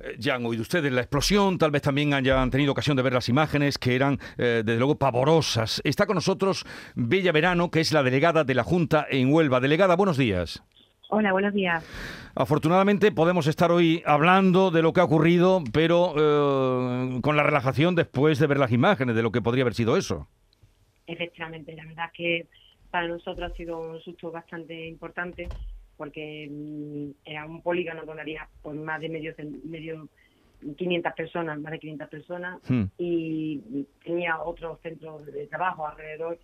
Eh, Ya han oído ustedes la explosión, tal vez también hayan tenido ocasión de ver las imágenes que eran, eh, desde luego, pavorosas. Está con nosotros Bella Verano, que es la delegada de la Junta en Huelva. Delegada, buenos días. Hola, buenos días. Afortunadamente podemos estar hoy hablando de lo que ha ocurrido, pero eh, con la relajación después de ver las imágenes de lo que podría haber sido eso. Efectivamente, la verdad es que para nosotros ha sido un susto bastante importante porque mm, era un polígono donde había pues, más de medio, medio 500 personas, más de 500 personas, Hmm. y tenía otros centros de trabajo alrededor.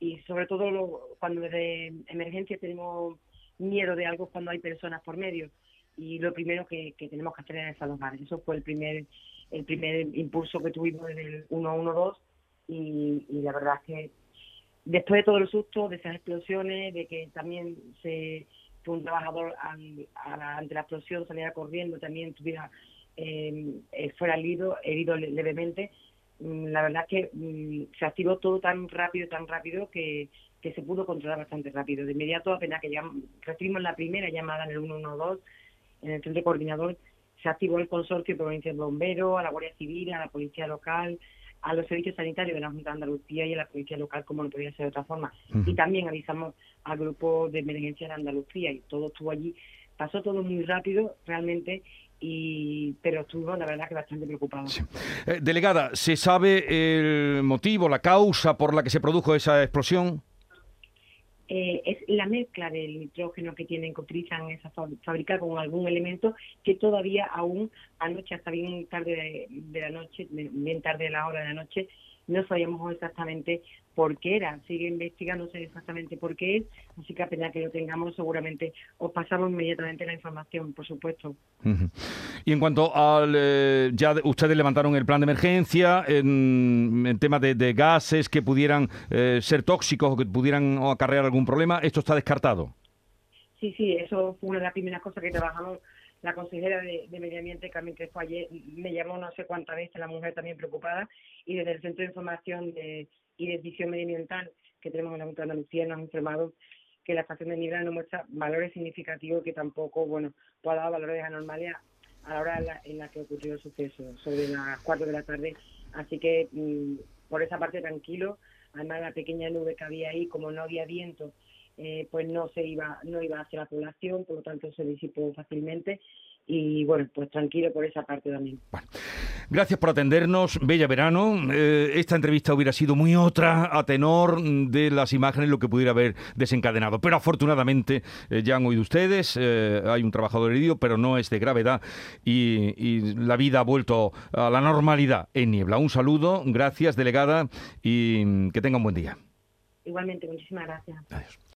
Y sobre todo lo- cuando desde emergencia tenemos miedo de algo cuando hay personas por medio. Y lo primero que, que tenemos que hacer es desalojar. Eso fue el primer, el primer impulso que tuvimos desde el 112 y, y la verdad es que después de todo el susto, de esas explosiones, de que también se que un trabajador ante la explosión saliera corriendo, también tuviera eh, eh, fuera herido, herido le- levemente, mm, la verdad es que mm, se activó todo tan rápido, tan rápido que, que se pudo controlar bastante rápido. De inmediato, apenas que recibimos la primera llamada en el 112, en el centro coordinador, se activó el consorcio provincial de bomberos, a la Guardia Civil, a la Policía Local, a los servicios sanitarios de la Junta de Andalucía y a la Policía Local, como no podía ser de otra forma. Y también avisamos al grupo de emergencia de Andalucía y todo estuvo allí. Pasó todo muy rápido, realmente, y pero estuvimos, la verdad, que bastante preocupados. Eh, delegada, ¿se sabe el motivo, la causa por la que se produjo esa explosión? Eh, es la mezcla del nitrógeno que tienen, que utilizan esa fabricar con algún elemento que todavía aún anoche, hasta bien tarde de, de la noche, bien tarde de la hora de la noche, no sabíamos exactamente por qué era. Sigue investigándose exactamente por qué es, así que apenas que lo tengamos, seguramente os pasamos inmediatamente la información, por supuesto. Y en cuanto al... eh, ya de- ustedes levantaron el plan de emergencia en, en tema de, de gases que pudieran eh, ser tóxicos o que pudieran acarrear algún problema. ¿Esto está descartado? Sí, sí, eso fue una de las primeras cosas que trabajamos. La consejera de, Medio Ambiente, Carmen Crespo, ayer me llamó no sé cuántas veces, la mujer también preocupada, y desde el Centro de Información de, y de Visión Medioambiental que tenemos en la Junta de Andalucía nos han informado que la estación de Nibra no muestra valores significativos que tampoco, bueno, pueda dar valores anormales a, la hora en la, en la que ocurrió el suceso, sobre las 4 de la tarde. Así que mm, por esa parte tranquilo, además la pequeña nube que había ahí, como no había viento, eh, pues no se iba no iba hacia la población, por lo tanto se disipó fácilmente y bueno, pues tranquilo por esa parte también. Gracias por atendernos, Bella Verano. Eh, esta entrevista hubiera sido muy otra a tenor de las imágenes, lo que pudiera haber desencadenado. Pero afortunadamente eh, ya han oído ustedes, eh, hay un trabajador herido, pero no es de gravedad y, y la vida ha vuelto a la normalidad en Niebla. Un saludo, gracias, delegada, y que tenga un buen día. Igualmente, muchísimas gracias. Adiós.